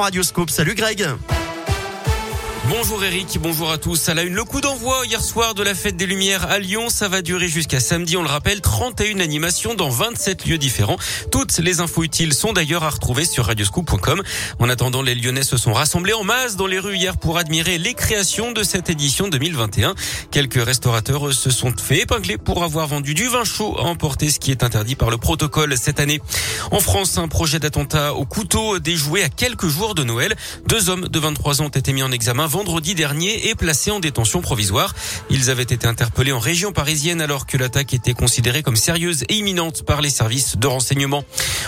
Radioscope, salut Greg Bonjour Eric, bonjour à tous. À la une, le coup d'envoi hier soir de la fête des Lumières à Lyon. Ça va durer jusqu'à samedi, on le rappelle, 31 animations dans 27 lieux différents. Toutes les infos utiles sont d'ailleurs à retrouver sur radioscoop.com. En attendant, les Lyonnais se sont rassemblés en masse dans les rues hier pour admirer les créations de cette édition 2021. Quelques restaurateurs se sont fait épingler pour avoir vendu du vin chaud à emporter, ce qui est interdit par le protocole cette année. En France, un projet d'attentat au couteau déjoué à quelques jours de Noël. Deux hommes de 23 ans ont été mis en examen vendredi dernier et placés en détention provisoire. Ils avaient été interpellés en région parisienne alors que l'attaque était considérée comme sérieuse et imminente par les services de renseignement.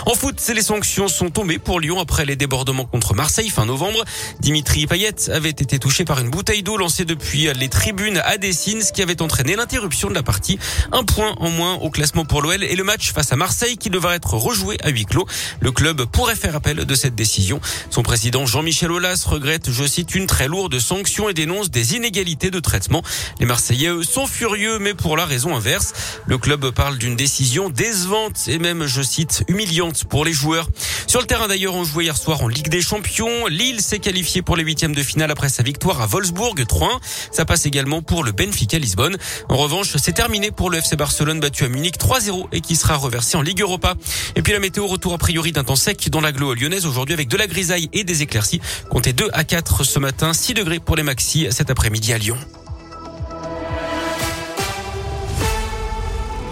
En foot, les sanctions sont tombées pour Lyon après les débordements contre Marseille fin novembre. Dimitri Payet avait été touché par une bouteille d'eau lancée depuis les tribunes à Dessines, qui avait entraîné l'interruption de la partie. Un point en moins au classement pour l'OL et le match face à Marseille qui devra être rejoué à huis clos. Le club pourrait faire appel de cette décision. Son président Jean-Michel Aulas regrette, je cite, une très lourde sanctions et dénonce des inégalités de traitement. Les Marseillais, eux, sont furieux, mais pour la raison inverse. Le club parle d'une décision décevante et même, je cite, humiliante pour les joueurs. Sur le terrain d'ailleurs, on jouait hier soir en Ligue des Champions. Lille s'est qualifié pour les huitièmes de finale après sa victoire à Wolfsburg 3-1. Ça passe également pour le Benfica Lisbonne. En revanche, c'est terminé pour le FC Barcelone battu à Munich 3-0 et qui sera reversé en Ligue Europa. Et puis la météo retour a priori d'un temps sec dans l'agglo lyonnaise aujourd'hui avec de la grisaille et des éclaircies. Comptez 2 à 4 ce matin, 6 degrés pour les maxi cet après-midi à Lyon.